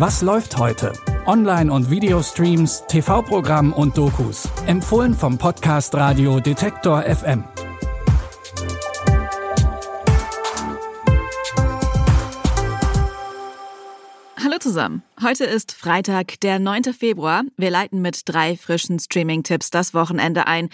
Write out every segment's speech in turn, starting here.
Was läuft heute? Online- und Videostreams, TV-Programm und Dokus. Empfohlen vom Podcast Radio Detektor FM. Hallo zusammen. Heute ist Freitag, der 9. Februar. Wir leiten mit drei frischen Streaming-Tipps das Wochenende ein.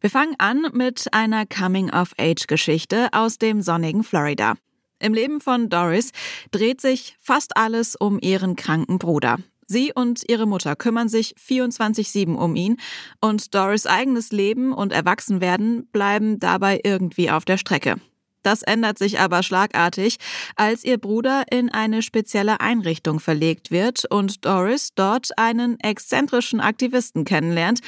Wir fangen an mit einer Coming-of-Age-Geschichte aus dem sonnigen Florida. Im Leben von Doris dreht sich fast alles um ihren kranken Bruder. Sie und ihre Mutter kümmern sich 24-7 um ihn und Doris eigenes Leben und Erwachsenwerden bleiben dabei irgendwie auf der Strecke. Das ändert sich aber schlagartig, als ihr Bruder in eine spezielle Einrichtung verlegt wird und Doris dort einen exzentrischen Aktivisten kennenlernt,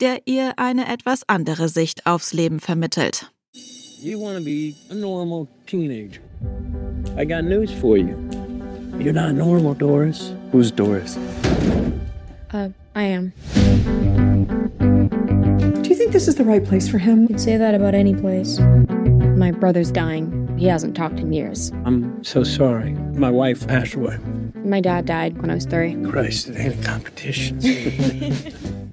der ihr eine etwas andere Sicht aufs Leben vermittelt. You want to be a normal teenager. I got news for you. You're not normal, Doris. Who's Doris? Uh, I am. Do you think this is the right place for him? You'd say that about any place. My brother's dying. He hasn't talked in years. I'm so sorry. My wife passed away. My dad died when I was three. Christ, it ain't a competition.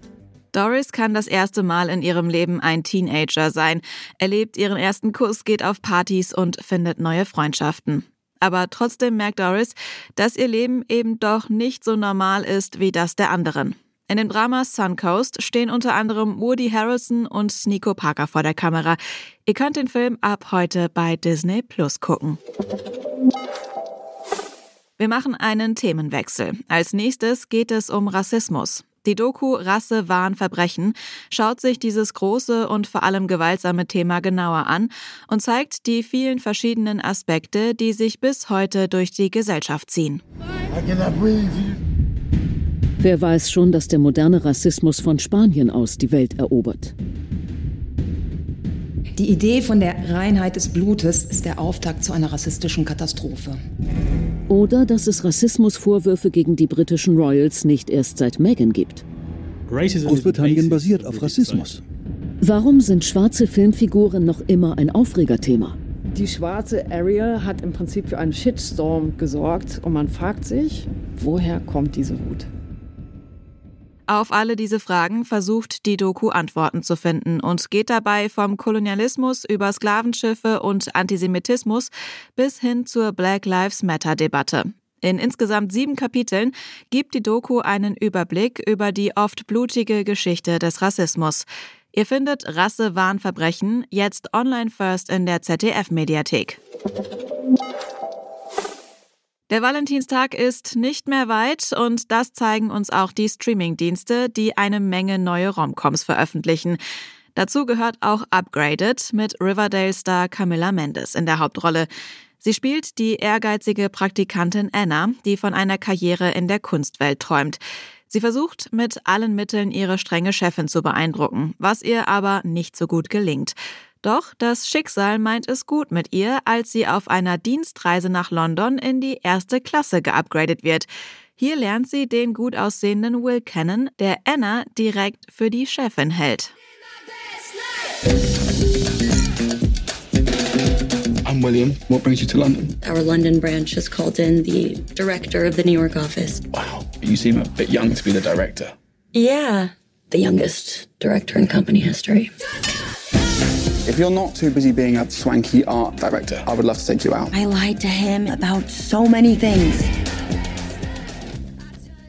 Doris kann das erste Mal in ihrem Leben ein Teenager sein, erlebt ihren ersten Kuss, geht auf Partys und findet neue Freundschaften. Aber trotzdem merkt Doris, dass ihr Leben eben doch nicht so normal ist wie das der anderen. In dem Drama Suncoast stehen unter anderem Woody Harrelson und Nico Parker vor der Kamera. Ihr könnt den Film ab heute bei Disney Plus gucken. Wir machen einen Themenwechsel. Als nächstes geht es um Rassismus. Die Doku Rasse, Wahn, Verbrechen schaut sich dieses große und vor allem gewaltsame Thema genauer an und zeigt die vielen verschiedenen Aspekte, die sich bis heute durch die Gesellschaft ziehen. Wer weiß schon, dass der moderne Rassismus von Spanien aus die Welt erobert? Die Idee von der Reinheit des Blutes ist der Auftakt zu einer rassistischen Katastrophe. Oder dass es Rassismusvorwürfe gegen die britischen Royals nicht erst seit Meghan gibt. Großbritannien basiert auf Rassismus. Warum sind schwarze Filmfiguren noch immer ein Aufregerthema? Die schwarze Ariel hat im Prinzip für einen Shitstorm gesorgt und man fragt sich, woher kommt diese Wut? Auf alle diese Fragen versucht die Doku Antworten zu finden und geht dabei vom Kolonialismus über Sklavenschiffe und Antisemitismus bis hin zur Black Lives Matter Debatte. In insgesamt sieben Kapiteln gibt die Doku einen Überblick über die oft blutige Geschichte des Rassismus. Ihr findet Rasse, Wahnverbrechen jetzt online first in der ZDF-Mediathek. Der Valentinstag ist nicht mehr weit und das zeigen uns auch die Streamingdienste, die eine Menge neue Romcoms veröffentlichen. Dazu gehört auch Upgraded mit Riverdale-Star Camilla Mendes in der Hauptrolle. Sie spielt die ehrgeizige Praktikantin Anna, die von einer Karriere in der Kunstwelt träumt. Sie versucht mit allen Mitteln ihre strenge Chefin zu beeindrucken, was ihr aber nicht so gut gelingt. Doch das Schicksal meint es gut mit ihr, als sie auf einer Dienstreise nach London in die erste Klasse geupgradet wird. Hier lernt sie den gut aussehenden Will kennen, der Anna direkt für die Chefin hält. I'm William. What brings you to London? Our London branch has called in the director of the New York office. Wow, you seem a bit young to be the director. Yeah, the youngest director in company history. If you're not too busy being a swanky art director, I would love to take you out. I lied to him about so many things.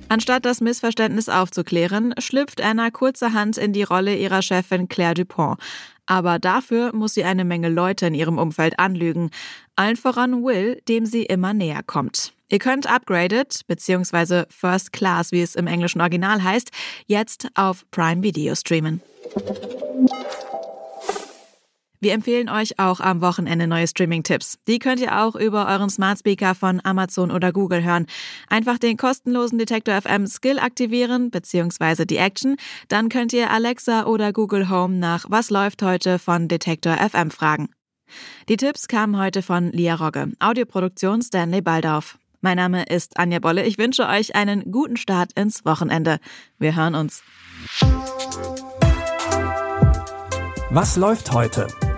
Anstatt das Missverständnis aufzuklären, schlüpft Anna kurzerhand in die Rolle ihrer Chefin Claire Dupont. Aber dafür muss sie eine Menge Leute in ihrem Umfeld anlügen. Allen voran Will, dem sie immer näher kommt. Ihr könnt Upgraded, beziehungsweise First Class, wie es im englischen Original heißt, jetzt auf Prime Video streamen. Wir empfehlen euch auch am Wochenende neue Streaming-Tipps. Die könnt ihr auch über euren Smart Speaker von Amazon oder Google hören. Einfach den kostenlosen Detektor FM Skill aktivieren bzw. die Action. Dann könnt ihr Alexa oder Google Home nach Was läuft heute von Detektor FM fragen. Die Tipps kamen heute von Lia Rogge, Audioproduktion Stanley Baldauf. Mein Name ist Anja Bolle. Ich wünsche euch einen guten Start ins Wochenende. Wir hören uns. Was läuft heute?